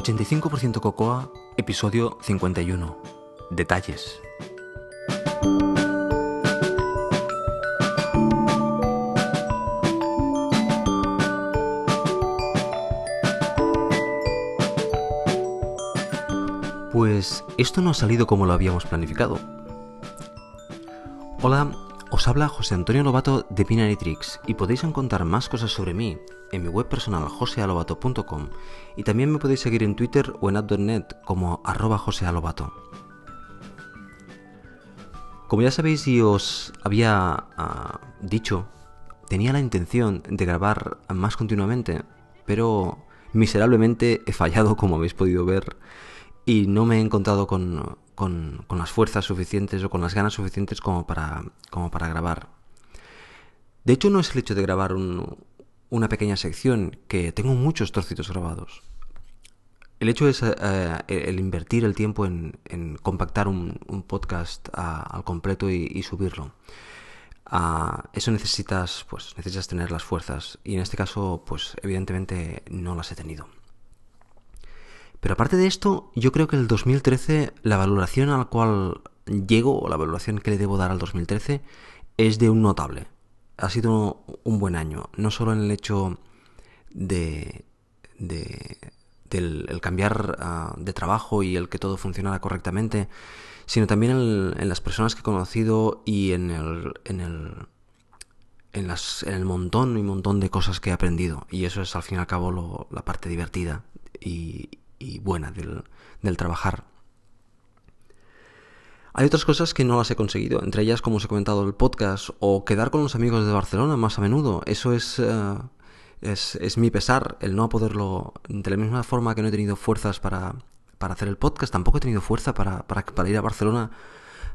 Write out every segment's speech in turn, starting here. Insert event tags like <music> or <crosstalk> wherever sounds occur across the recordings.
85% Cocoa, episodio 51. Detalles. Pues esto no ha salido como lo habíamos planificado. Hola, os habla José Antonio Lobato de Binary Tricks y podéis encontrar más cosas sobre mí en mi web personal josealobato.com y también me podéis seguir en Twitter o en app.net como arroba josealobato. Como ya sabéis y os había ah, dicho, tenía la intención de grabar más continuamente, pero miserablemente he fallado como habéis podido ver y no me he encontrado con, con, las fuerzas suficientes o con las ganas suficientes como para, como para grabar. De hecho, no es el hecho de grabar una pequeña sección, que tengo muchos trocitos grabados. El hecho es eh, el invertir el tiempo en, compactar un, podcast al completo y, subirlo. eso necesitas, pues, necesitas tener las fuerzas. Y en este caso, pues, evidentemente no las he tenido. Pero aparte de esto, yo creo que el 2013, la valoración a la cual llego, o la valoración que le debo dar al 2013, es de un notable. Ha sido un buen año, no solo en el hecho de, de del el cambiar ah, de trabajo y el que todo funcionara correctamente, sino también en, las personas que he conocido y en el, en el, en, las, en el montón y montón de cosas que he aprendido. Y eso es al fin y al cabo la parte divertida y, y buena del, del trabajar. Hay otras cosas que no las he conseguido, entre ellas, como os he comentado, el podcast o quedar con los amigos de Barcelona más a menudo. Eso es, eh, es, es, mi pesar, el no poderlo. De la misma forma que no he tenido fuerzas para, para hacer el podcast, tampoco he tenido fuerza para, para, para ir a Barcelona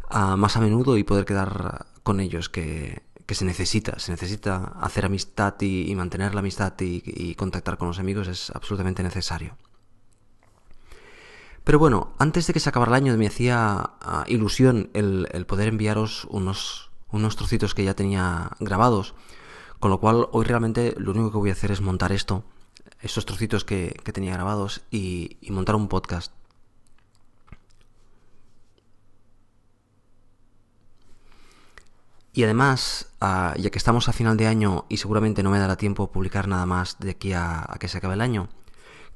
a, más a menudo y poder quedar con ellos, que, que se necesita. Se necesita hacer amistad y, mantener la amistad y contactar con los amigos, es absolutamente necesario. Pero bueno, antes de que se acabara el año me hacía ah, ilusión el, poder enviaros unos, unos trocitos que ya tenía grabados. Con lo cual hoy realmente lo único que voy a hacer es montar esto, estos trocitos que, tenía grabados y, montar un podcast. Y además, ah, ya que estamos a final de año y seguramente no me dará tiempo publicar nada más de aquí a que se acabe el año,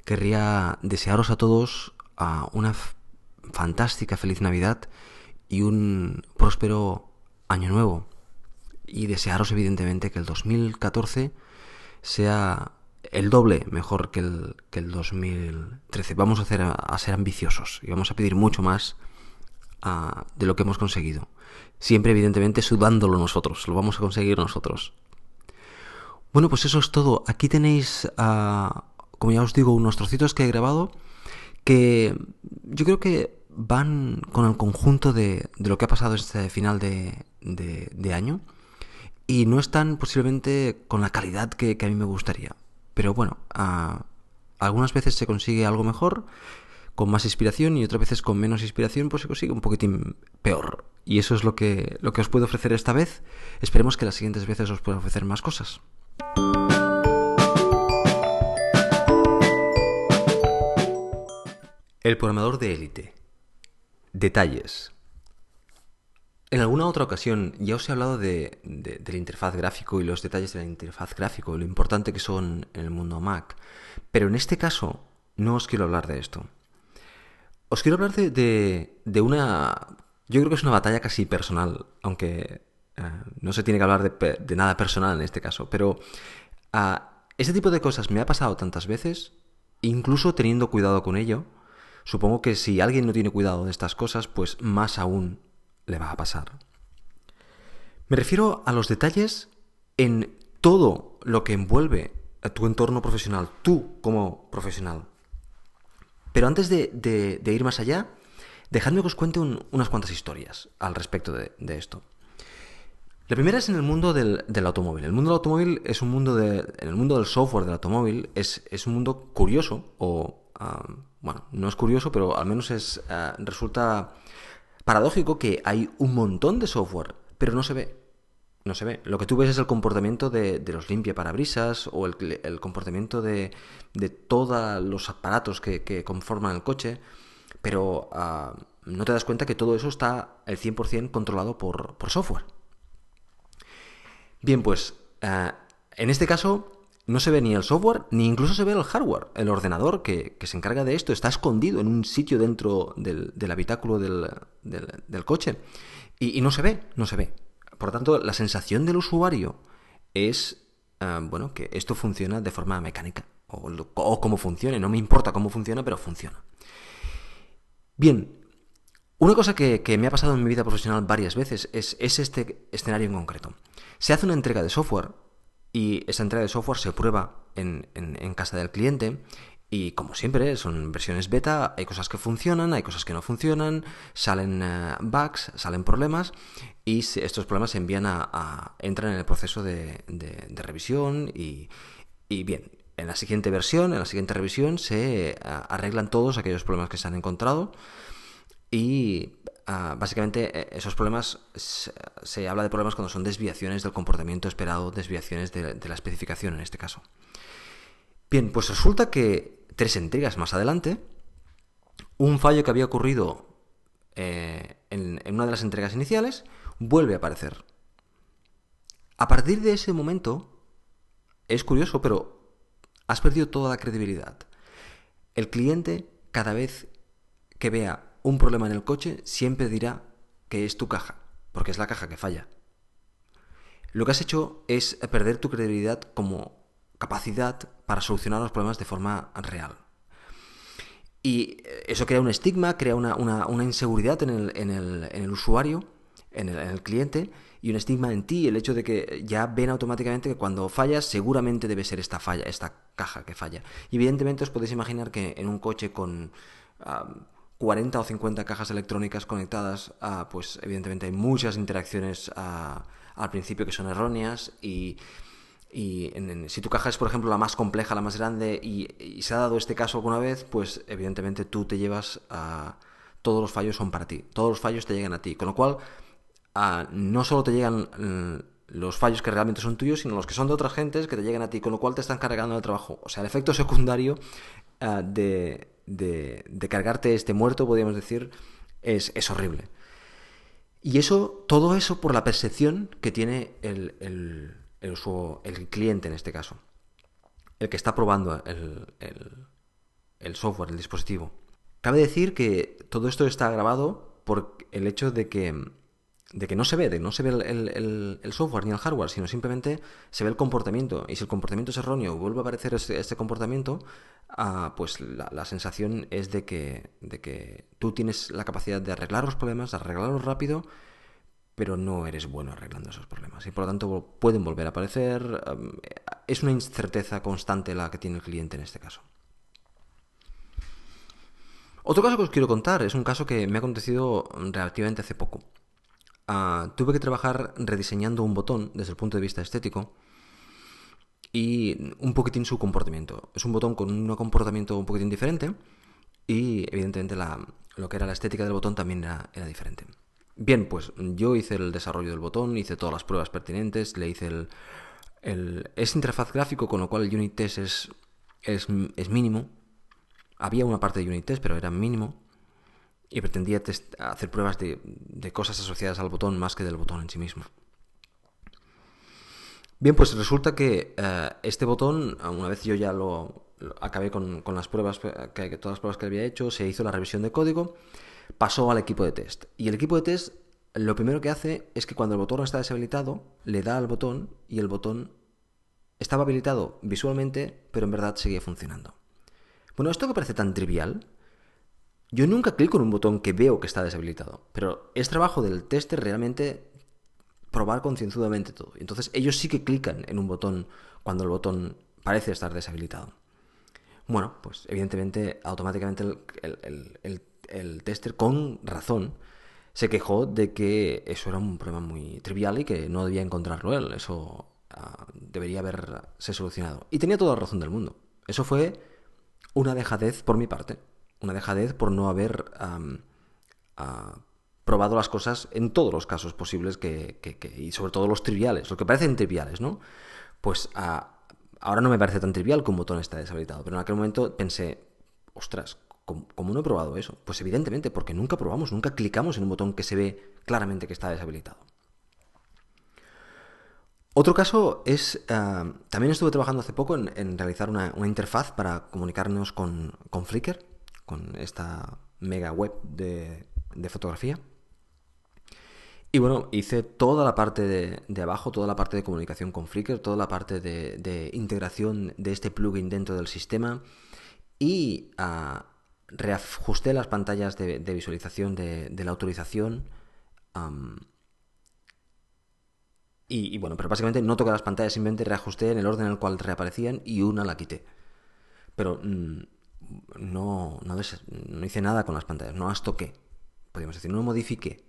querría desearos a todos una fantástica feliz Navidad y un próspero año nuevo. Y desearos evidentemente que el 2014 sea el doble mejor que el, que el 2013. Vamos a, hacer, a, ser ambiciosos y vamos a pedir mucho más de lo que hemos conseguido. Siempre evidentemente sudándolo nosotros, lo vamos a conseguir nosotros. Bueno, pues eso es todo. Aquí tenéis, como ya os digo, unos trocitos que he grabado que yo creo que van con el conjunto de, lo que ha pasado este final de, año y no están posiblemente con la calidad que, a mí me gustaría. Pero bueno, algunas veces se consigue algo mejor, con más inspiración y otras veces con menos inspiración, pues se consigue un poquitín peor. Y eso es lo que, lo que os puedo ofrecer esta vez. Esperemos que las siguientes veces os pueda ofrecer más cosas. El programador de élite. Detalles. En alguna otra ocasión ya os he hablado de, la interfaz gráfico y los detalles de la interfaz gráfico, lo importante que son en el mundo Mac. Pero en este caso no os quiero hablar de esto. Os quiero hablar de, una... Yo creo que es una batalla casi personal, aunque eh, no se tiene que hablar de, nada personal en este caso. Pero uh, este tipo de cosas me ha pasado tantas veces, incluso teniendo cuidado con ello, Supongo que si alguien no tiene cuidado de estas cosas, pues más aún le va a pasar. Me refiero a los detalles en todo lo que envuelve a tu entorno profesional, tú como profesional. Pero antes de, ir más allá, dejadme que os cuente unas cuantas historias al respecto de, esto. La primera es en el mundo del, automóvil. El mundo del automóvil es un mundo de. En el mundo del software del automóvil es, es un mundo curioso o bueno, no es curioso, pero al menos es eh, resulta paradójico que hay un montón de software, pero no se ve. no se ve. Lo que tú ves es el comportamiento de, los limpia parabrisas o el, comportamiento de, todos los aparatos que, conforman el coche, pero ah, no te das cuenta que todo eso está al 100% controlado por, software. Bien, pues ah, en este caso no se ve ni el software, ni incluso se ve el hardware. El ordenador que, se encarga de esto está escondido en un sitio dentro del, habitáculo del, coche. Y, no se ve, no se ve. Por lo tanto, la sensación del usuario es, ah, bueno, que esto funciona de forma mecánica. O, o cómo funcione, no me importa cómo funciona, pero funciona. Bien, una cosa que, me ha pasado en mi vida profesional varias veces es, es este escenario en concreto. Se hace una entrega de software y esa entrega de software se prueba en, casa del cliente. Y como siempre son versiones beta, hay cosas que funcionan, hay cosas que no funcionan, salen eh, bugs, salen problemas y estos problemas se envían a, entran en el proceso de, revisión y, bien, en la siguiente versión, en la siguiente revisión se eh, arreglan todos aquellos problemas que se han encontrado y Ah, básicamente eh, esos problemas se, habla de problemas cuando son desviaciones del comportamiento esperado, desviaciones de, la especificación en este caso. Bien, pues resulta que tres entregas más adelante, un fallo que había ocurrido eh, en, una de las entregas iniciales vuelve a aparecer. A partir de ese momento, es curioso, pero has perdido toda la credibilidad. El cliente, cada vez que vea un problema en el coche, siempre dirá que es tu caja, porque es la caja que falla. Lo que has hecho es perder tu credibilidad como capacidad para solucionar los problemas de forma real. Y eso crea un estigma, crea una, inseguridad en el, en, el, en el, usuario, en el, en el cliente, y un estigma en ti, el hecho de que ya ven automáticamente que cuando fallas seguramente debe ser esta falla, esta caja que falla. Y evidentemente os podéis imaginar que en un coche con 40 o 50 cajas electrónicas conectadas, pues evidentemente hay muchas interacciones al principio que son erróneas y, si tu caja es, por ejemplo, la más compleja, la más grande y, se ha dado este caso alguna vez, pues evidentemente tú te llevas a... Todos los fallos son para ti, todos los fallos te llegan a ti, con lo cual no solo te llegan mm, los fallos que realmente son tuyos, sino los que son de otras gentes que te llegan a ti, con lo cual te están cargando el trabajo. O sea, el efecto secundario de, de, cargarte este muerto, podríamos decir, es, horrible. Y eso, todo eso por la percepción que tiene el, el, el, cliente en este caso. El que está probando el, el, software, el dispositivo. Cabe decir que todo esto está grabado por el hecho de que de que no se ve, de no se ve el, software ni el hardware, sino simplemente se ve el comportamiento. Y si el comportamiento es erróneo y vuelve a aparecer este, este comportamiento, ah, pues la, sensación es de que, de que tú tienes la capacidad de arreglar los problemas, de arreglarlos rápido, pero no eres bueno arreglando esos problemas. Y por lo tanto pueden volver a aparecer. es una incerteza constante la que tiene el cliente en este caso. Otro caso que os quiero contar es un caso que me ha acontecido relativamente hace poco. Ah, tuve que trabajar rediseñando un botón desde el punto de vista estético y un poquitín su comportamiento. Es un botón con un comportamiento un poquitín diferente y evidentemente lo que era la estética del botón también era, diferente. Bien, pues yo hice el desarrollo del botón, hice todas las pruebas pertinentes, le hice el... el es interfaz gráfico, con lo cual el unit test es, es, es mínimo. Había una parte de unit test, pero era mínimo y pretendía hacer pruebas de, cosas asociadas al botón más que del botón en sí mismo. Bien, pues resulta que eh, este botón, una vez yo ya lo, acabé con, las pruebas, que, todas las pruebas que había hecho, se hizo la revisión de código, pasó al equipo de test. Y el equipo de test lo primero que hace es que cuando el botón está deshabilitado, le da al botón y el botón estaba habilitado visualmente, pero en verdad seguía funcionando. Bueno, esto que parece tan trivial, yo nunca clico en un botón que veo que está deshabilitado, pero es trabajo del tester realmente probar concienzudamente todo. Entonces ellos sí que clican en un botón cuando el botón parece estar deshabilitado. Bueno, pues evidentemente automáticamente el, tester con razón se quejó de que eso era un problema muy trivial y que no debía encontrarlo él. Eso ah, debería haberse solucionado. Y tenía toda la razón del mundo. Eso fue una dejadez por mi parte una dejadez por no haber probado las cosas en todos los casos posibles que, y sobre todo los triviales, lo que parecen triviales, ¿no? Pues ahora no me parece tan trivial que un botón está deshabilitado, pero en aquel momento pensé, ostras, ¿cómo, no he probado eso? Pues evidentemente, porque nunca probamos, nunca clicamos en un botón que se ve claramente que está deshabilitado. Otro caso es, ah, también estuve trabajando hace poco en, realizar una, interfaz para comunicarnos con, con, Flickr, con esta mega web de, fotografía. Y bueno, hice toda la parte de, abajo, toda la parte de comunicación con Flickr, toda la parte de, integración de este plugin dentro del sistema y uh, reajusté las pantallas de, visualización de, la autorización. y, bueno, pero básicamente no toqué las pantallas, simplemente reajusté en el orden en el cual reaparecían y una la quité. Pero mm, no, no, hice nada con las pantallas, no las toqué. Podríamos decir, no modifiqué.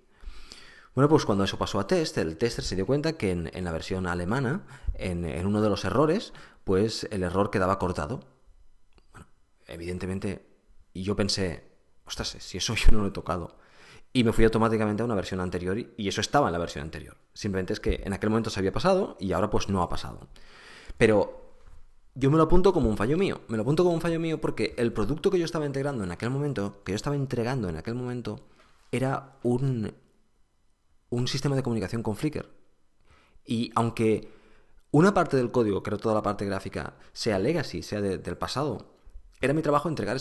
Bueno, pues cuando eso pasó a test, el tester se dio cuenta que en, la versión alemana, en, en, uno de los errores, pues el error quedaba cortado. Bueno, evidentemente y yo pensé, ostras, si eso <laughs> yo no lo he tocado. Y me fui automáticamente a una versión anterior y eso estaba en la versión anterior. Simplemente es que en aquel momento se había pasado y ahora pues no ha pasado. Pero yo me lo apunto como un fallo mío. Me lo apunto como un fallo mío porque el producto que yo estaba integrando en aquel momento, que yo estaba entregando en aquel momento, era un, un sistema de comunicación con Flickr. Y aunque una parte del código, era toda la parte gráfica, sea legacy, sea del pasado, era mi trabajo entregar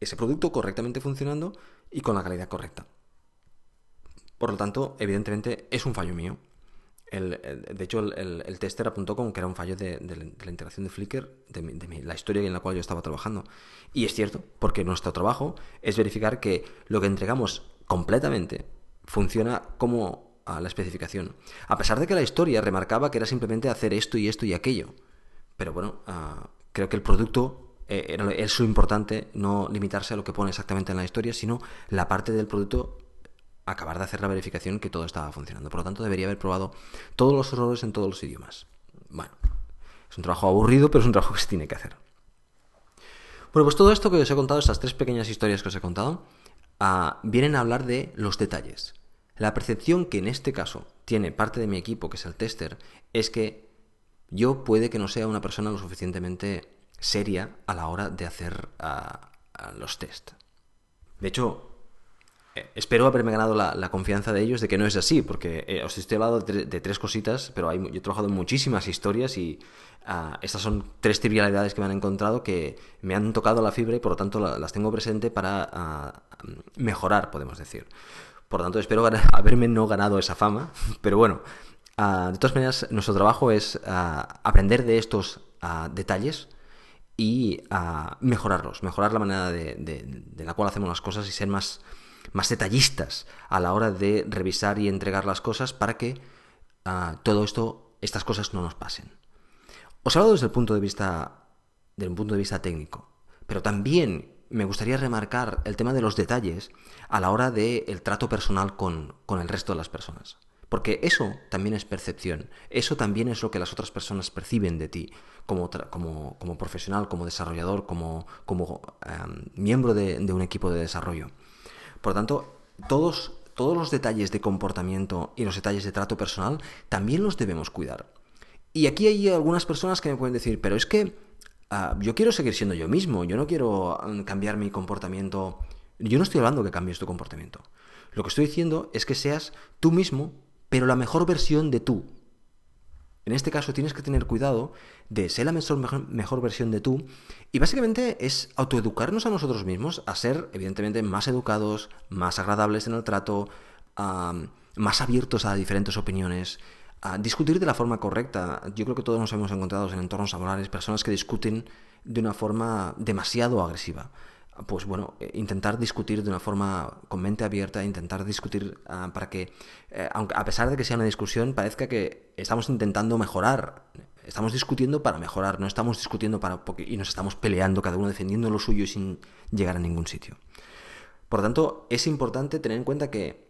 ese producto correctamente funcionando y con la calidad correcta. Por lo tanto, evidentemente es un fallo mío. De hecho, el, tester apuntó como que era un fallo de, la integración de Flickr, de, la historia en la cual yo estaba trabajando. Y es cierto, porque nuestro trabajo es verificar que lo que entregamos completamente funciona como a la especificación. A pesar de que la historia remarcaba que era simplemente hacer esto y esto y aquello. Pero bueno, ah, creo que el producto eh, es lo importante no limitarse a lo que pone exactamente en la historia, sino la parte del producto acabar de hacer la verificación que todo estaba funcionando. Por lo tanto, debería haber probado todos los errores en todos los idiomas. Bueno, es un trabajo aburrido, pero es un trabajo que se tiene que hacer. Bueno, pues todo esto que os he contado, estas tres pequeñas historias que os he contado, ah, vienen a hablar de los detalles. La percepción que en este caso tiene parte de mi equipo, que es el tester, es que yo puede que no sea una persona lo suficientemente seria a la hora de hacer los test. De hecho, espero haberme ganado la, confianza de ellos de que no es así, porque eh, os estoy hablando de, tres cositas, pero hay, yo he trabajado en muchísimas historias y ah, estas son tres trivialidades que me han encontrado que me han tocado la fibra y por lo tanto las tengo presente para ah, mejorar, podemos decir. Por lo tanto, espero <laughs> haberme no ganado esa fama, pero bueno, ah, de todas maneras, nuestro trabajo es aprender de estos detalles y mejorarlos, mejorar la manera de, la cual hacemos las cosas y ser más, más detallistas a la hora de revisar y entregar las cosas para que ah, todo esto, estas cosas no nos pasen. Os he hablado desde el punto de vista, desde un punto de vista técnico, pero también me gustaría remarcar el tema de los detalles a la hora del trato personal con, con el resto de las personas. Porque eso también es percepción, eso también es lo que las otras personas perciben de ti como, como, profesional, como desarrollador, como, como em, miembro de, un equipo de desarrollo. Por lo tanto, todos, todos los detalles de comportamiento y los detalles de trato personal también los debemos cuidar. Y aquí hay algunas personas que me pueden decir, pero es que ah, yo quiero seguir siendo yo mismo, yo no quiero mm, cambiar mi comportamiento. Yo no estoy hablando que cambies tu comportamiento. Lo que estoy diciendo es que seas tú mismo pero la mejor versión de tú. En este caso tienes que tener cuidado de ser la mejor, versión de tú y básicamente es autoeducarnos a nosotros mismos, a ser evidentemente más educados, más agradables en el trato, más abiertos a diferentes opiniones, a discutir de la forma correcta. Yo creo que todos nos hemos encontrado en entornos laborales personas que discuten de una forma demasiado agresiva pues bueno, eh, intentar discutir de una forma con mente abierta, intentar discutir ah, para que, eh, aunque a pesar de que sea una discusión, parezca que estamos intentando mejorar. Estamos discutiendo para mejorar, no estamos discutiendo para y nos estamos peleando, cada uno defendiendo lo suyo y sin llegar a ningún sitio. Por lo tanto, es importante tener en cuenta que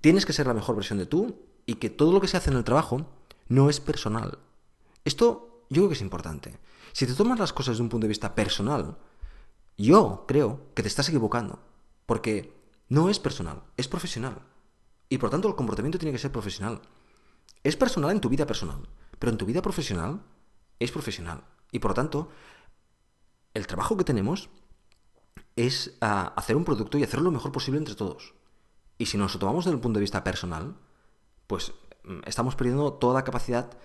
tienes que ser la mejor versión de tú y que todo lo que se hace en el trabajo no es personal. Esto yo creo que es importante. Si te tomas las cosas desde un punto de vista personal, yo creo que te estás equivocando, porque No es personal, es profesional. Y por tanto el comportamiento tiene que ser profesional. Es personal en tu vida personal, pero en tu vida profesional es profesional. Y por tanto, el trabajo que tenemos es ah, hacer un producto y hacerlo lo mejor posible entre todos. Y si nos lo tomamos desde el punto de vista personal, pues mm, estamos perdiendo toda la capacidad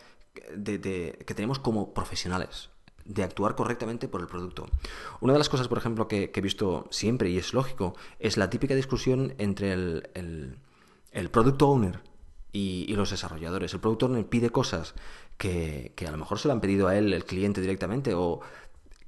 que tenemos como profesionales de actuar correctamente por el producto. Una de las cosas, por ejemplo, que, he visto siempre, y es lógico, es la típica discusión entre el, el, product owner y, los desarrolladores. El product owner pide cosas que, que, a lo mejor se lo han pedido a él el cliente directamente o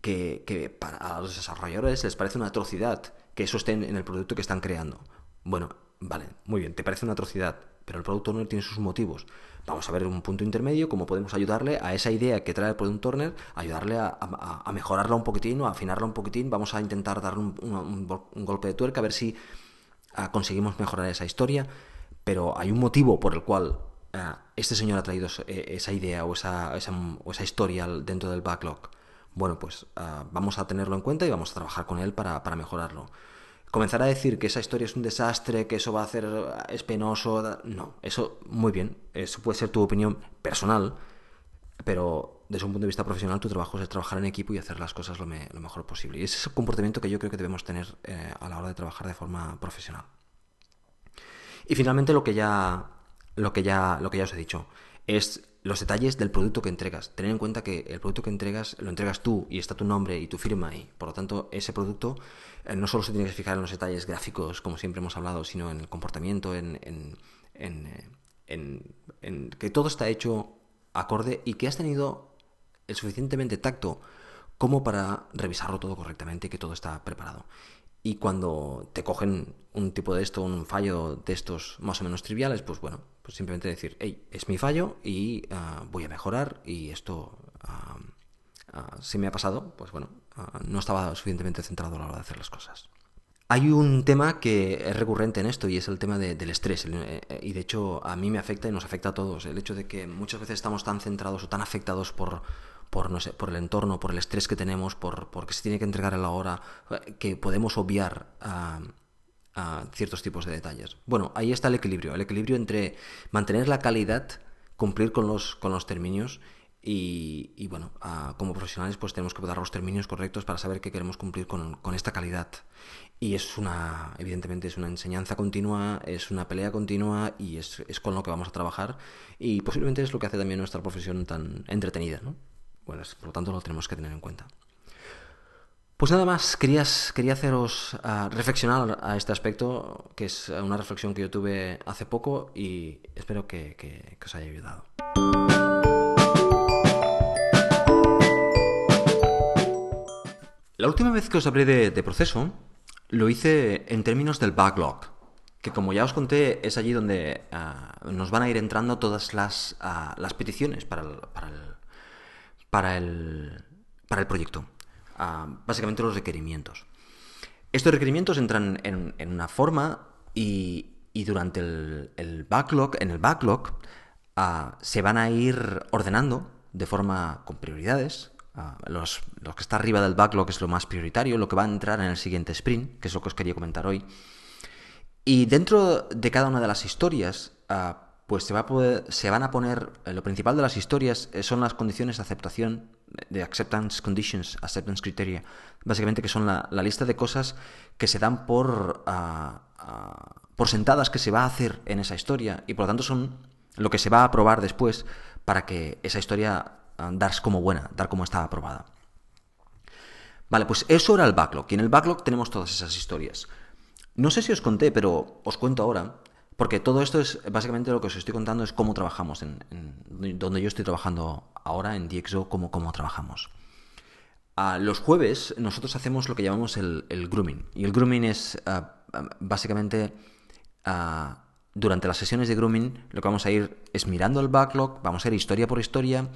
que, que para los desarrolladores les parece una atrocidad que eso esté en el producto que están creando. Bueno, vale, muy bien, te parece una atrocidad, pero el product owner tiene sus motivos. Vamos a ver un punto intermedio, cómo podemos ayudarle a esa idea que trae el product owner, ayudarle a, mejorarla un poquitín o a afinarla un poquitín. Vamos a intentar darle un, golpe de tuerca a ver si ah, conseguimos mejorar esa historia. Pero hay un motivo por el cual ah, este señor ha traído eh, esa idea o esa, o esa historia dentro del backlog. Bueno, pues ah, vamos a tenerlo en cuenta y vamos a trabajar con él para, para mejorarlo comenzar a decir que esa historia es un desastre, que eso va a hacer es penoso, no, eso muy bien, eso puede ser tu opinión personal, pero desde un punto de vista profesional tu trabajo es trabajar en equipo y hacer las cosas lo, mejor posible. Y ese es el comportamiento que yo creo que debemos tener eh, a la hora de trabajar de forma profesional. Y finalmente lo que ya, lo que ya, lo que ya os he dicho es los detalles del producto que entregas. Tener en cuenta que el producto que entregas lo entregas tú y está tu nombre y tu firma ahí. Por lo tanto, ese producto eh, no solo se tiene que fijar en los detalles gráficos, como siempre hemos hablado, sino en el comportamiento, en, en, en, en que todo está hecho acorde y que has tenido el suficientemente tacto como para revisarlo todo correctamente y que todo está preparado. Y cuando te cogen un tipo de esto, un fallo de estos más o menos triviales, pues bueno, pues simplemente decir, hey, es mi fallo y ah, voy a mejorar y esto, uh, si me ha pasado, pues bueno, no estaba suficientemente centrado a la hora de hacer las cosas. Hay un tema que es recurrente en esto y es el tema del estrés. Eh, y de hecho a mí me afecta y nos afecta a todos. El hecho de que muchas veces estamos tan centrados o tan afectados por, por, no sé, por el entorno, por el estrés que tenemos, por porque se tiene que entregar a la hora, que podemos obviar a a ciertos tipos de detalles. Bueno, ahí está el equilibrio, el equilibrio entre mantener la calidad, cumplir con los, con los términos y, bueno, como profesionales pues tenemos que dar los términos correctos para saber que queremos cumplir con, esta calidad. Y es una, evidentemente es una enseñanza continua, es una pelea continua y es, es con lo que vamos a trabajar y posiblemente es lo que hace también nuestra profesión tan entretenida, ¿no? Bueno, por lo tanto lo tenemos que tener en cuenta. Pues nada más, querías, quería haceros ah, reflexionar a este aspecto, que es una reflexión que yo tuve hace poco y espero que, os haya ayudado. La última vez que os hablé de, proceso, lo hice en términos del backlog, que como ya os conté es allí donde ah, nos van a ir entrando todas las, ah, las peticiones para para para el, para el proyecto básicamente los requerimientos. Estos requerimientos entran en, una forma y, durante el, backlog, en el backlog, ah, se van a ir ordenando de forma con prioridades. Ah, los, lo que está arriba del backlog es lo más prioritario, lo que va a entrar en el siguiente sprint, que es lo que os quería comentar hoy. Y dentro de cada una de las historias, ah, pues se, va a poder, se van a poner, eh, lo principal de las historias eh, son las condiciones de aceptación, de acceptance conditions, acceptance criteria, básicamente que son la, lista de cosas que se dan por, ah, por sentadas que se va a hacer en esa historia y por lo tanto son lo que se va a aprobar después para que esa historia dar como buena, dar como está aprobada. Vale, pues eso era el backlog y en el backlog tenemos todas esas historias. No sé si os conté, pero os cuento ahora porque todo esto es básicamente lo que os estoy contando es cómo trabajamos, en, donde yo estoy trabajando ahora en DxO, cómo, cómo trabajamos. Los jueves nosotros hacemos lo que llamamos el, grooming. Y el grooming es ah, básicamente ah, durante las sesiones de grooming lo que vamos a ir es mirando el backlog, vamos a ir historia por historia,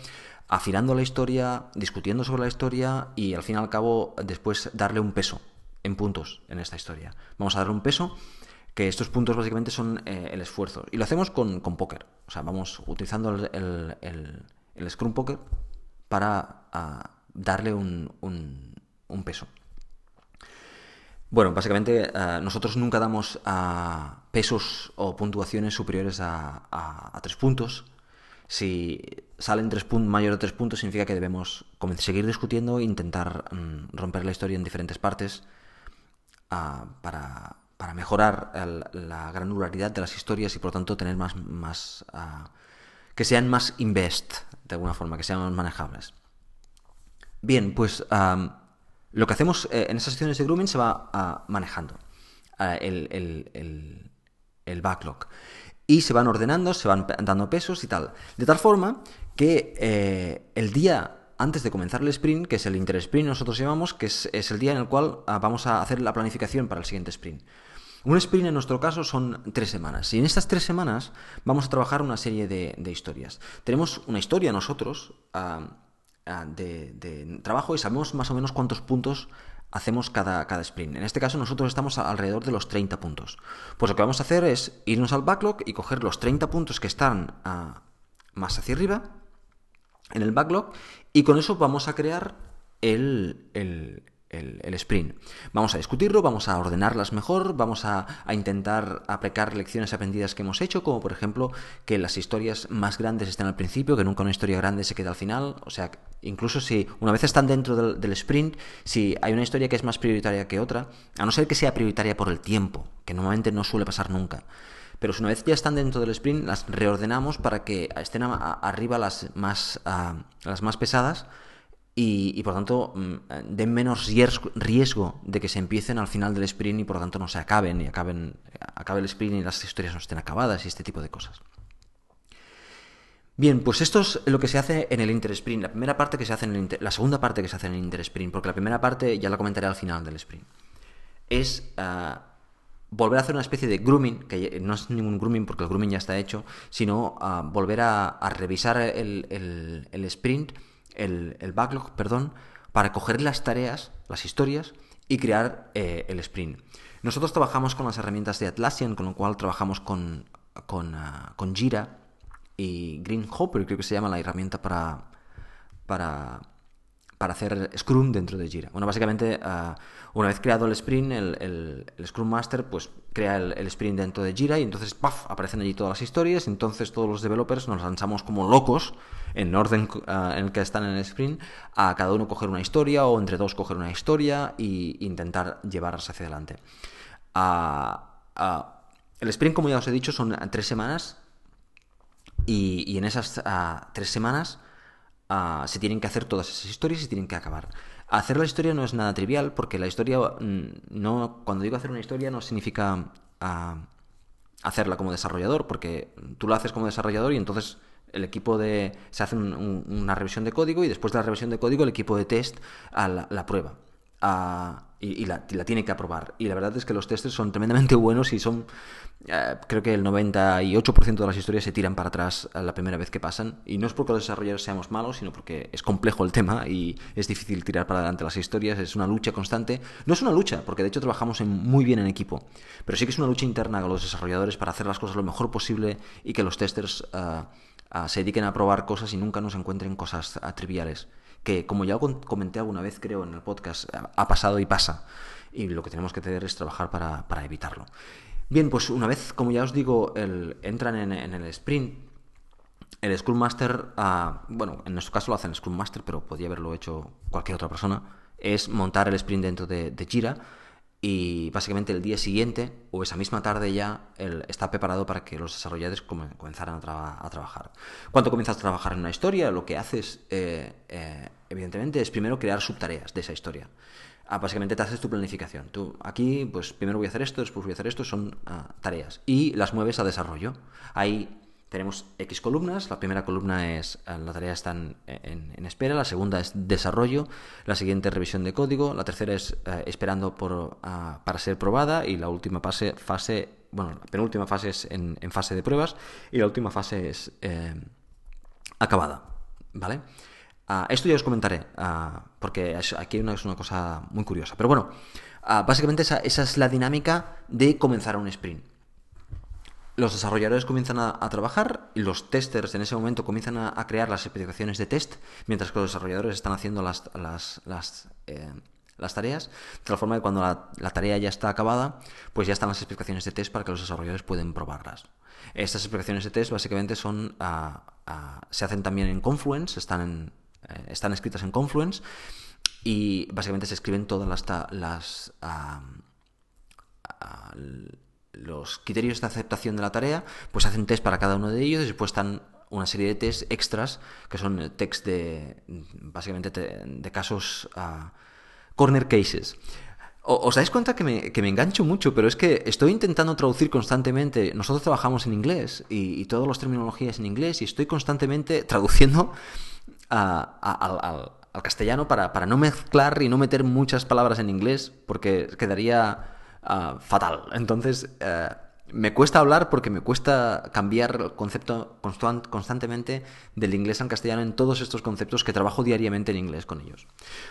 afinando la historia, discutiendo sobre la historia y al fin y al cabo después darle un peso en puntos en esta historia. Vamos a darle un peso que estos puntos básicamente son eh, el esfuerzo. Y lo hacemos con, con póker. O sea, vamos utilizando el, el, Scrum Poker para darle un, un, peso. Bueno, básicamente eh, nosotros nunca damos a pesos o puntuaciones superiores a, tres puntos. Si salen tres puntos, mayor de tres puntos, significa que debemos seguir discutiendo e intentar mm, romper la historia en diferentes partes ah, para, mejorar la granularidad de las historias y por lo tanto tener más, más ah, que sean más invest, de alguna forma, que sean más manejables. Bien, pues lo que hacemos eh, en esas sesiones de grooming se va ah, manejando ah, el, backlog. Y se van ordenando, se van dando pesos y tal. De tal forma que eh, el día antes de comenzar el sprint, que es el inter-sprint, nosotros llamamos, que es, el día en el cual ah, vamos a hacer la planificación para el siguiente sprint. Un sprint en nuestro caso son tres semanas. Y en estas tres semanas vamos a trabajar una serie de, historias. Tenemos una historia nosotros de, trabajo y sabemos más o menos cuántos puntos hacemos cada, cada sprint. En este caso nosotros estamos alrededor de los 30 puntos. Pues lo que vamos a hacer es irnos al backlog y coger los 30 puntos que están más hacia arriba en el backlog y con eso vamos a crear el, el, sprint. Vamos a discutirlo, vamos a ordenarlas mejor, vamos a, intentar aplicar lecciones aprendidas que hemos hecho, como por ejemplo que las historias más grandes estén al principio, que nunca una historia grande se quede al final. O sea, incluso si una vez están dentro del, del sprint, si hay una historia que es más prioritaria que otra, a no ser que sea prioritaria por el tiempo, que normalmente no suele pasar nunca. Pero si una vez ya están dentro del sprint, las reordenamos para que estén arriba las más, las más pesadas y, por tanto mm, den menos riesgo de que se empiecen al final del sprint y por tanto no se acaben y acaben, acabe el sprint y las historias no estén acabadas y este tipo de cosas. Bien, pues esto es lo que se hace en el intersprint. La primera parte que se hace en el la segunda parte que se hace en el intersprint, porque la primera parte ya la comentaré al final del sprint, es ah, volver a hacer una especie de grooming, que no es ningún grooming porque el grooming ya está hecho, sino ah, volver a, revisar el sprint el, backlog, perdón, para coger las tareas, las historias y crear eh, el sprint. Nosotros trabajamos con las herramientas de Atlassian, con lo cual trabajamos con, con, ah, con Jira y Greenhopper, creo que se llama la herramienta para, para para hacer Scrum dentro de Jira. Bueno, básicamente, ah, una vez creado el sprint, el, Scrum Master pues crea el, sprint dentro de Jira y entonces ¡paf! aparecen allí todas las historias. entonces todos los developers nos lanzamos como locos en orden ah, en el que están en el sprint a cada uno coger una historia o entre dos coger una historia e intentar llevarlas hacia adelante. Ah, el sprint, como ya os he dicho, son tres semanas y, y en esas tres semanas se tienen que hacer todas esas historias y tienen que acabar. Hacer la historia no es nada trivial porque la historia mm, no cuando digo hacer una historia no significa hacerla como desarrollador porque tú la haces como desarrollador y entonces el equipo de se hace una revisión de código y después de la revisión de código el equipo de test a la, prueba y, la, tiene que aprobar. Y la verdad es que los testes son tremendamente <laughs> buenos y son, eh, creo que el 98% de las historias se tiran para atrás la primera vez que pasan. Y no es porque los desarrolladores seamos malos, sino porque es complejo el tema y es difícil tirar para adelante las historias. Es una lucha constante. No es una lucha, porque de hecho trabajamos muy bien en equipo. Pero sí que es una lucha interna con los desarrolladores para hacer las cosas lo mejor posible y que los testers eh, eh, se dediquen a probar cosas y nunca nos encuentren cosas triviales que como ya comenté alguna vez creo en el podcast, ha pasado y pasa. Y lo que tenemos que hacer es trabajar para, evitarlo. Bien, pues una vez, como ya os digo, entran en, el sprint, el Scrum Master, ah, bueno, en nuestro caso lo hace el Scrum Master, pero podría haberlo hecho cualquier otra persona, es montar el sprint dentro de, de Jira y básicamente el día siguiente o esa misma tarde ya está preparado para que los desarrolladores comenzaran a, trabajar. Cuando comienzas a trabajar en una historia, lo que haces, eh, eh, evidentemente, es primero crear subtareas de esa historia. Ah, básicamente te haces tu planificación. Tú aquí, pues primero voy a hacer esto, después voy a hacer esto, son ah, tareas. Y las mueves a desarrollo. Tenemos X columnas, la primera columna es, eh, la tarea está en, espera, la segunda es desarrollo, la siguiente revisión de código, la tercera es eh, esperando por, ah, para ser probada y la última fase, fase bueno, la penúltima fase es en, fase de pruebas y la última fase es eh, acabada, ¿vale? Ah, esto ya os comentaré, ah, porque aquí es una cosa muy curiosa. Pero bueno, básicamente esa es la dinámica de comenzar un sprint los desarrolladores comienzan a, trabajar y los testers en ese momento comienzan a, crear las especificaciones de test, mientras que los desarrolladores están haciendo las, las, las, eh, las tareas, de tal forma que cuando la, tarea ya está acabada, pues ya están las explicaciones de test para que los desarrolladores pueden probarlas. Estas explicaciones de test básicamente son, ah, ah, se hacen también en Confluence, están, eh, están escritas en Confluence y básicamente se escriben todas las, las ah, los criterios de aceptación de la tarea, pues hacen test para cada uno de ellos y después están una serie de test extras que son test de básicamente de casos corner cases. ¿Os dais cuenta que me, que me, engancho mucho? Pero es que estoy intentando traducir constantemente. Nosotros trabajamos en inglés y, y todas las terminologías en inglés y estoy constantemente traduciendo al, castellano para, para, no mezclar y no meter muchas palabras en inglés porque quedaría ah, fatal. Entonces, eh, me cuesta hablar porque me cuesta cambiar el concepto constantemente del inglés al castellano en todos estos conceptos que trabajo diariamente en inglés con ellos.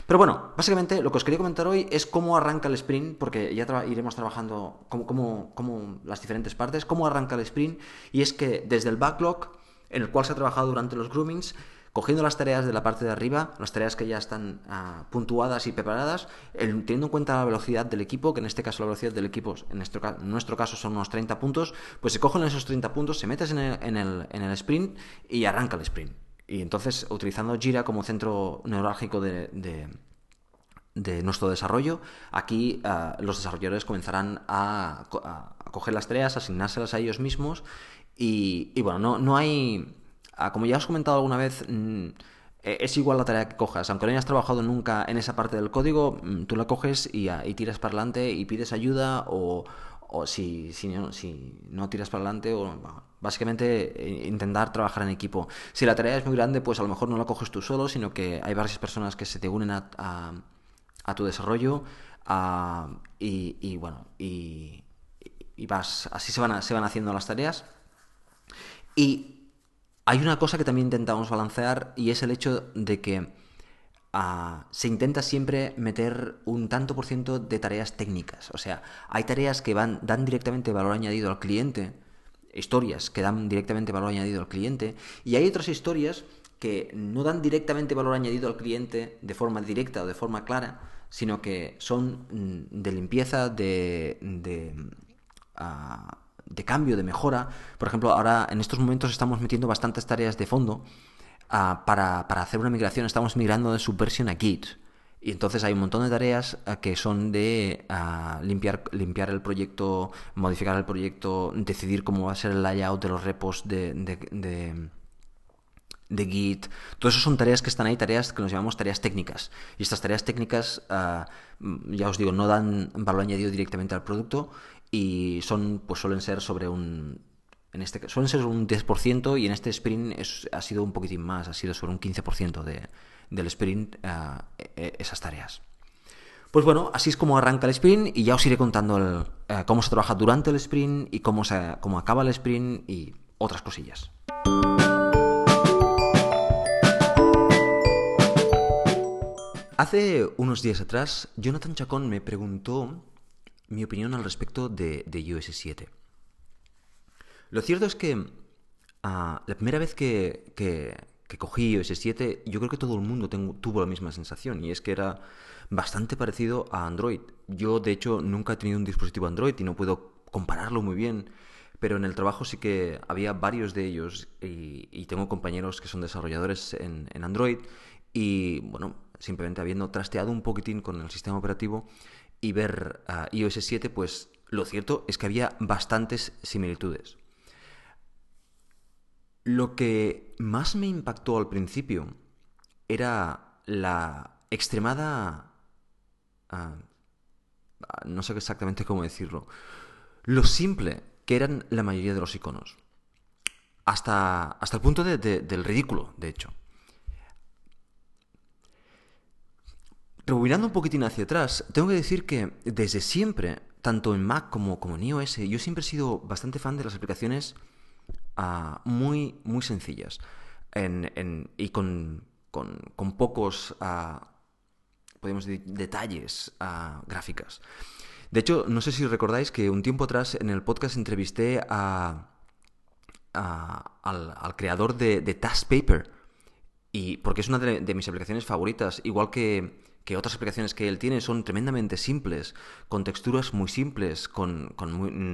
Pero bueno, básicamente lo que os quería comentar hoy es cómo arranca el sprint, porque ya iremos trabajando como, las diferentes partes, cómo arranca el sprint, y es que desde el backlog, en el cual se ha trabajado durante los groomings, cogiendo las tareas de la parte de arriba, las tareas que ya están ah, puntuadas y preparadas, teniendo en cuenta la velocidad del equipo, que en este caso la velocidad del equipo, en nuestro, caso son unos 30 puntos, pues se cogen esos 30 puntos, se metes en el, sprint y arranca el sprint. Y entonces, utilizando Jira como centro neurálgico de, nuestro desarrollo, aquí ah, los desarrolladores comenzarán a, coger las tareas, asignárselas a ellos mismos y, y bueno, no, no hay Como ya os he comentado alguna vez, mm, e, es igual la tarea que cojas. Aunque no hayas trabajado nunca en esa parte del código, mm, tú la coges y, tiras para adelante y pides ayuda o, si, no, tiras para adelante, o, básicamente eh, intentar trabajar en equipo. Si la tarea es muy grande, pues a lo mejor no la coges tú solo, sino que hay varias personas que se te unen a, tu desarrollo y, bueno, y, vas, así se van, se van haciendo las tareas. Y hay una cosa que también intentamos balancear y es el hecho de que ah, se intenta siempre meter un tanto por ciento de tareas técnicas. O sea, hay tareas que van, dan directamente valor añadido al cliente, historias que dan directamente valor añadido al cliente, y hay otras historias que no dan directamente valor añadido al cliente de forma directa o de forma clara, sino que son mm, de limpieza, de, de ah, de cambio, de mejora. Por ejemplo, ahora en estos momentos estamos metiendo bastantes tareas de fondo ah, para, hacer una migración. Estamos migrando de Subversion a Git. Y entonces hay un montón de tareas ah, que son de ah, limpiar, limpiar el proyecto, modificar el proyecto, decidir cómo va a ser el layout de los repos de, de, de Git. Todo eso son tareas que están ahí, tareas que nos llamamos tareas técnicas. Y estas tareas técnicas, ya os digo, no dan valor añadido directamente al producto y son pues suelen ser sobre un en este suelen ser un 10% y en este sprint ha sido un poquitín más, ha sido sobre un 15% de, del sprint eh, eh, esas tareas. Pues bueno, así es como arranca el sprint y ya os iré contando eh, cómo se trabaja durante el sprint y cómo, se, cómo acaba el sprint y otras cosillas. Hace unos días atrás, Jonathan Chacón me preguntó mi opinión al respecto de, iOS 7. Lo cierto es que ah, la primera vez que, que, cogí iOS 7, yo creo que todo el mundo tuvo la misma sensación, y es que era bastante parecido a Android. Yo, de hecho, nunca he tenido un dispositivo Android y no puedo compararlo muy bien, pero en el trabajo sí que había varios de ellos y, tengo compañeros que son desarrolladores en, en Android y, bueno, simplemente habiendo trasteado un poquitín con el sistema operativo, y ver a iOS 7, pues lo cierto es que había bastantes similitudes. Lo que más me impactó al principio era la extremada... Ah, no sé exactamente cómo decirlo. Lo simple que eran la mayoría de los iconos. Hasta, hasta el punto del ridículo, de hecho. Rebobinando un poquitín hacia atrás, tengo que decir que desde siempre, tanto en Mac como, como en iOS, yo siempre he sido bastante fan de las aplicaciones ah, muy, muy sencillas y con, pocos, ah, podemos decir, detalles uh, gráficas. De hecho, no sé si recordáis que un tiempo atrás en el podcast entrevisté a, al, creador de, de Task Paper, y porque es una de mis aplicaciones favoritas, igual que que otras aplicaciones que él tiene son tremendamente simples, con texturas muy simples, con,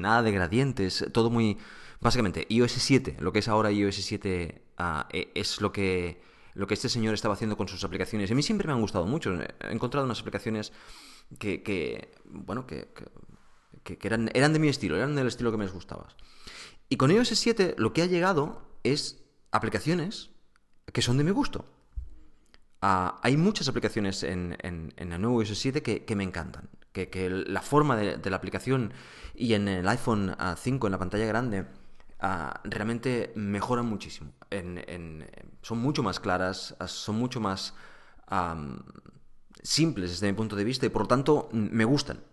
nada de gradientes, todo muy... Básicamente, iOS 7, lo que es ahora iOS 7 ah, e, es lo que, lo que este señor estaba haciendo con sus aplicaciones. A mí siempre me han gustado mucho. He encontrado unas aplicaciones que, bueno, que, que, eran, eran de mi estilo, eran del estilo que me gustaba. Y con iOS 7 lo que ha llegado es aplicaciones que son de mi gusto. Ah, hay muchas aplicaciones en, el nuevo iOS 7 que, me encantan. Que, la forma de, la aplicación y en el iPhone 5, en la pantalla grande, ah, realmente mejoran muchísimo. son mucho más claras, ah, son mucho más simples desde mi punto de vista y por lo tanto me gustan.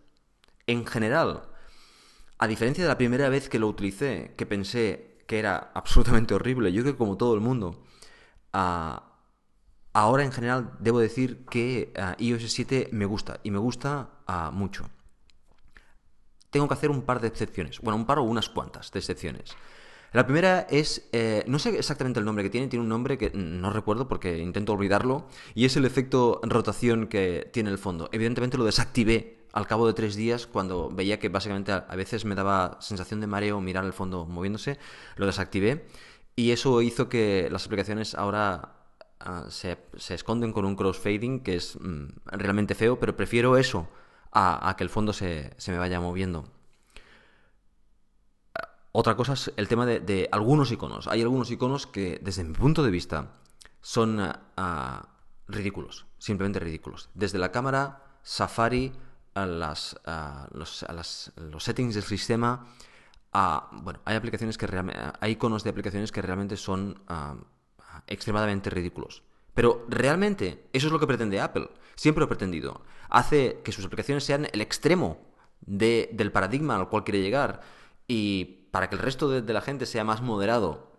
En general, a diferencia de la primera vez que lo utilicé, que pensé que era absolutamente horrible, yo creo que como todo el mundo, ahora en general debo decir que iOS 7 me gusta y me gusta mucho. Tengo que hacer un par de excepciones, bueno, un par o unas cuantas de excepciones. La primera es, eh, no sé exactamente el nombre que tiene, tiene un nombre que no recuerdo porque intento olvidarlo, y es el efecto rotación que tiene el fondo. Evidentemente lo desactivé al cabo de tres días cuando veía que básicamente a veces me daba sensación de mareo mirar el fondo moviéndose, lo desactivé y eso hizo que las aplicaciones ahora ah, se, esconden con un crossfading que es mm, realmente feo, pero prefiero eso a, que el fondo se, me vaya moviendo. Otra cosa es el tema de, algunos iconos. Hay algunos iconos que, desde mi punto de vista, son ah, ridículos, simplemente ridículos. Desde la cámara, Safari, a, las, los settings del sistema, bueno, hay aplicaciones que hay iconos de aplicaciones que realmente son extremadamente ridículos. Pero realmente eso es lo que pretende Apple. Siempre lo ha pretendido. Hace que sus aplicaciones sean el extremo del paradigma al cual quiere llegar. Y para que el resto de, la gente sea más moderado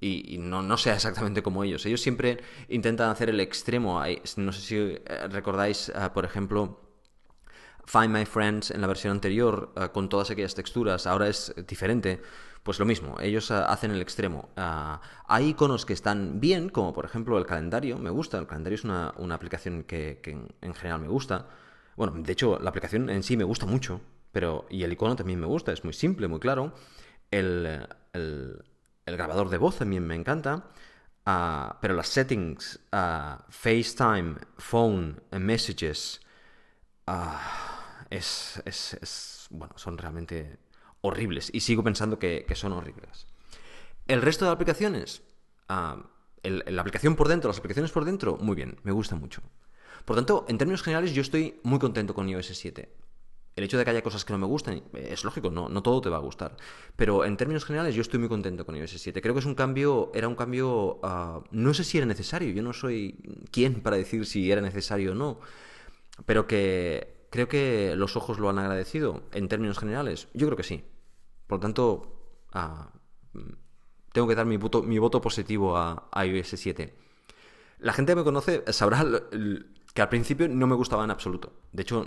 y, no, sea exactamente como ellos. Ellos siempre intentan hacer el extremo. No sé si eh, recordáis, ah, por ejemplo, Find My Friends en la versión anterior eh, con todas aquellas texturas, ahora es diferente, pues lo mismo, ellos eh, hacen el extremo. Ah, hay iconos que están bien, como por ejemplo el calendario, me gusta, el calendario es una, aplicación que, en, general me gusta. Bueno, de hecho, la aplicación en sí me gusta mucho, pero y el icono también me gusta, es muy simple, muy claro. El, grabador de voz también me encanta. Ah, pero las settings, FaceTime, Phone, Messages, es, es, bueno, son realmente horribles y sigo pensando que, son horribles. El resto de aplicaciones, ah, la aplicación por dentro, las aplicaciones por dentro, muy bien, me gusta mucho. Por tanto, en términos generales, yo estoy muy contento con iOS 7. El hecho de que haya cosas que no me gustan es lógico, no, no todo te va a gustar. Pero en términos generales, yo estoy muy contento con iOS 7. Creo que es un cambio, era un cambio, ah, no sé si era necesario, yo no soy quien para decir si era necesario o no, pero que creo que los ojos lo han agradecido en términos generales. Yo creo que sí. Por lo tanto, ah, tengo que dar mi voto, mi voto positivo a, iOS 7. La gente que me conoce sabrá <laughs> que al principio no me gustaba en absoluto. De hecho,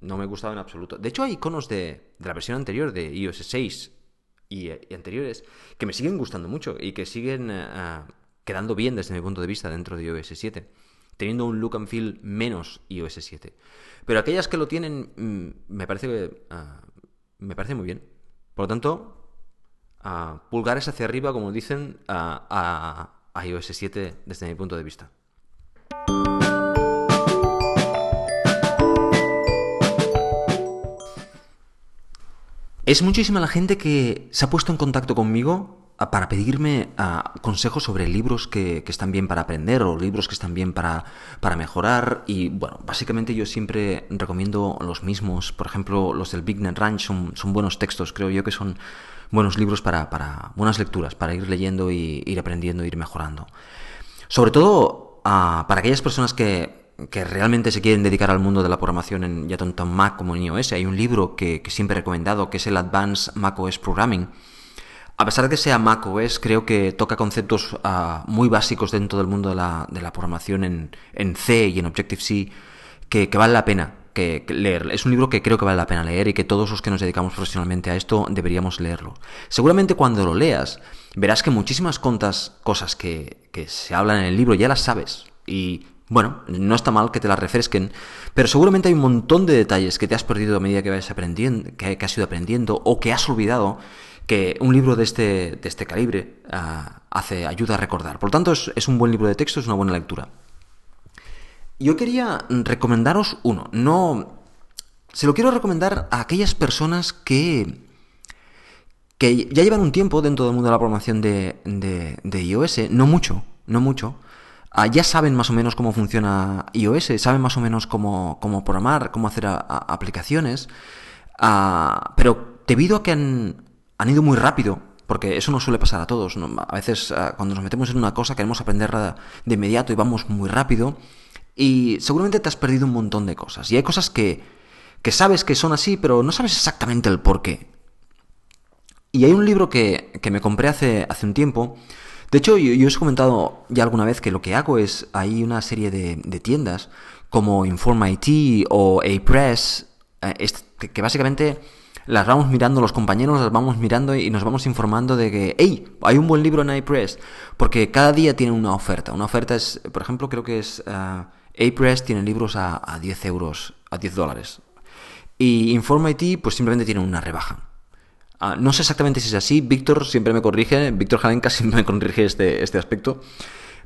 no me gustaba en absoluto. De hecho, hay iconos de, la versión anterior, de iOS 6 y, anteriores, que me siguen gustando mucho y que siguen ah, quedando bien desde mi punto de vista dentro de iOS 7 teniendo un look and feel menos iOS 7. Pero aquellas que lo tienen, mm, me parece que ah, me parece muy bien. Por lo tanto, uh, pulgares hacia arriba, como dicen, a iOS 7 desde mi punto de vista. Es muchísima la gente que se ha puesto en contacto conmigo para pedirme consejos sobre libros que, están bien para aprender o libros que están bien para, para mejorar. Y bueno, básicamente yo siempre recomiendo los mismos. Por ejemplo, los del Big Net Ranch son, buenos textos, creo yo que son buenos libros para, para buenas lecturas, para ir leyendo y ir aprendiendo, ir mejorando. Sobre todo para aquellas personas que, que realmente se quieren dedicar al mundo de la programación en ya tanto Mac como en iOS. Hay un libro que, que siempre he recomendado que es el Advanced macOS Programming a pesar de que sea macOS, creo que toca conceptos ah, muy básicos dentro del mundo de la, programación en, C y en Objective-C que, vale la pena que, leer. Es un libro que creo que vale la pena leer y que todos los que nos dedicamos profesionalmente a esto deberíamos leerlo. Seguramente cuando lo leas verás que muchísimas cosas que, se hablan en el libro ya las sabes y bueno, no está mal que te la refresquen, pero seguramente hay un montón de detalles que te has perdido a medida que aprendiendo, que, has ido aprendiendo o que has olvidado que un libro de este, de este calibre ah, hace, ayuda a recordar. Por lo tanto, es, un buen libro de texto, es una buena lectura. Yo quería recomendaros uno. No. Se lo quiero recomendar a aquellas personas que. que ya llevan un tiempo dentro del mundo de la programación de, de iOS. No mucho, no mucho. Ah, ya saben más o menos cómo funciona iOS, saben más o menos cómo, cómo programar, cómo hacer aplicaciones, ah, pero debido a que han, han, ido muy rápido, porque eso no suele pasar a todos, a veces ah, cuando nos metemos en una cosa queremos aprender de inmediato y vamos muy rápido, y seguramente te has perdido un montón de cosas, y hay cosas que, que sabes que son así, pero no sabes exactamente el por qué. Y hay un libro que, que me compré hace, hace un tiempo, de hecho, yo, os he comentado ya alguna vez que lo que hago es, hay una serie de, tiendas como Inform IT o A-Press, eh, que, básicamente las vamos mirando los compañeros, las vamos mirando y nos vamos informando de que, hey, hay un buen libro en A-Press, porque cada día tiene una oferta. Una oferta es, por ejemplo, creo que es uh, A-Press tiene libros a, a 10 euros, a 10 dólares. Y Inform IT pues simplemente tiene una rebaja. Ah, no sé exactamente si es así, Víctor siempre me corrige, Víctor Jalenka siempre me corrige este, este aspecto.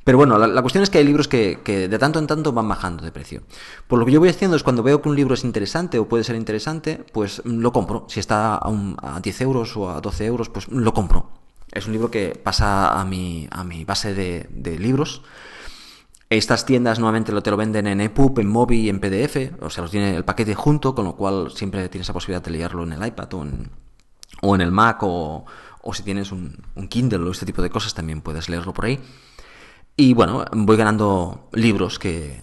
Pero bueno, la, cuestión es que hay libros que, de tanto en tanto van bajando de precio. Por lo que yo voy haciendo es cuando veo que un libro es interesante o puede ser interesante, pues lo compro. Si está a, a 10 euros o a 12 euros, pues lo compro. Es un libro que pasa a mi, a mi base de, libros. Estas tiendas nuevamente lo te lo venden en EPUB, en MOBI, en PDF, o sea, los tiene el paquete junto, con lo cual siempre tienes la posibilidad de leerlo en el iPad o en, o en el Mac o, si tienes un, Kindle o este tipo de cosas también puedes leerlo por ahí. Y bueno, voy ganando libros que,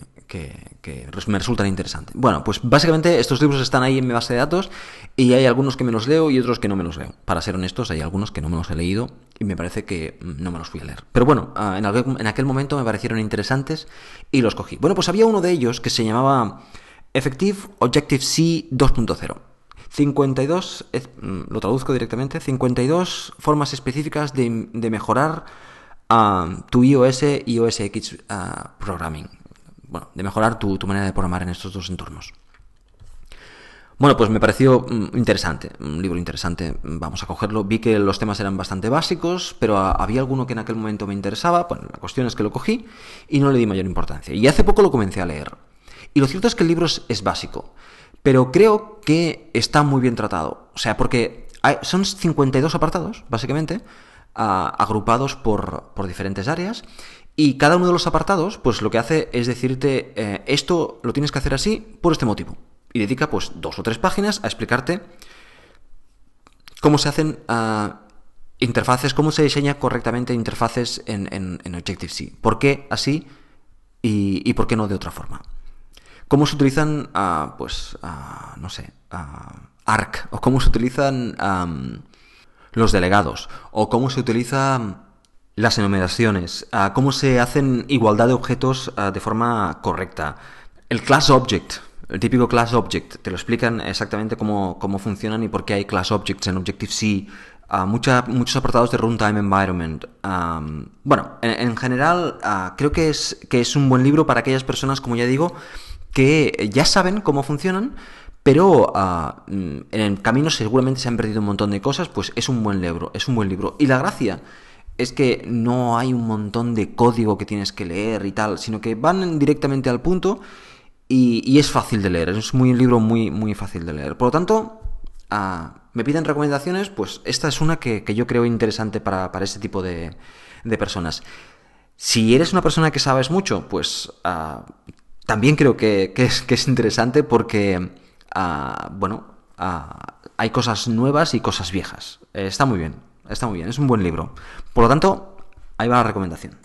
me resultan interesantes. Bueno, pues básicamente estos libros están ahí en mi base de datos y hay algunos que me los leo y otros que no me los leo. Para ser honestos, hay algunos que no me los he leído y me parece que no me los fui a leer. Pero bueno, ah, en aquel, en aquel momento me parecieron interesantes y los cogí. Bueno, pues había uno de ellos que se llamaba Effective Objective C 2.0. 52, mm, lo traduzco directamente, 52 formas específicas de, mejorar ah, tu iOS y OS X programming. Bueno, de mejorar tu, manera de programar en estos dos entornos. Bueno, pues me pareció mm, interesante, un libro interesante, vamos a cogerlo. Vi que los temas eran bastante básicos, pero había alguno que en aquel momento me interesaba. Bueno, la cuestión es que lo cogí y no le di mayor importancia. Y hace poco lo comencé a leer. Y lo cierto es que el libro es básico. Pero creo que está muy bien tratado. O sea, porque son 52 apartados, básicamente, agrupados por, diferentes áreas. Y cada uno de los apartados, pues lo que hace es decirte, eh, esto lo tienes que hacer así por este motivo. Y dedica pues dos o tres páginas a explicarte cómo se hacen ah, interfaces, cómo se diseña correctamente interfaces en, Objective-C. ¿Por qué así y, y por qué no de otra forma? cómo se utilizan, ah, pues, ah, no sé, ARC, o cómo se utilizan los delegados, o cómo se utilizan las enumeraciones, cómo se hacen igualdad de objetos de forma correcta. El class object, el típico class object, te lo explican exactamente cómo, cómo funcionan y por qué hay class objects en Objective-C, muchos apartados de Runtime Environment. bueno, en, en general creo que es, que es un buen libro para aquellas personas, como ya digo, que ya saben cómo funcionan, pero ah, mm, en el camino seguramente se han perdido un montón de cosas, pues es un buen libro, es un buen libro. Y la gracia es que no hay un montón de código que tienes que leer y tal, sino que van directamente al punto y, es fácil de leer, es muy, un libro muy, muy fácil de leer. Por lo tanto, ah, me piden recomendaciones, pues esta es una que, yo creo interesante para, para este tipo de, personas. Si eres una persona que sabes mucho, pues uh, también creo que, es, interesante porque, ah, bueno, ah, hay cosas nuevas y cosas viejas. Eh, está muy bien, está muy bien, es un buen libro. Por lo tanto, ahí va la recomendación.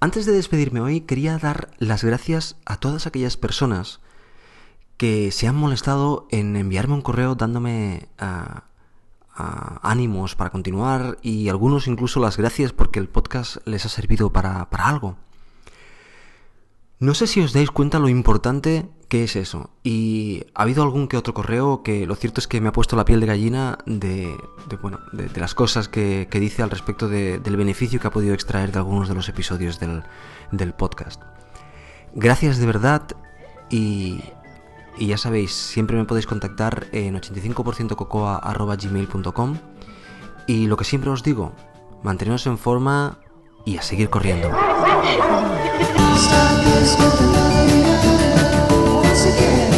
Antes de despedirme hoy, quería dar las gracias a todas aquellas personas que se han molestado en enviarme un correo dándome ah, ánimos para continuar y algunos incluso las gracias porque el podcast les ha servido para algo. No sé si os dais cuenta lo importante ¿Qué es eso? Y ha habido algún que otro correo que lo cierto es que me ha puesto la piel de gallina de, bueno, de, las cosas que, dice al respecto del beneficio que ha podido extraer de algunos de los episodios del, podcast. Gracias de verdad y, y, ya sabéis, siempre me podéis contactar en 85%cocoa.gmail.com y lo que siempre os digo, manteneros en forma y a seguir corriendo. Again.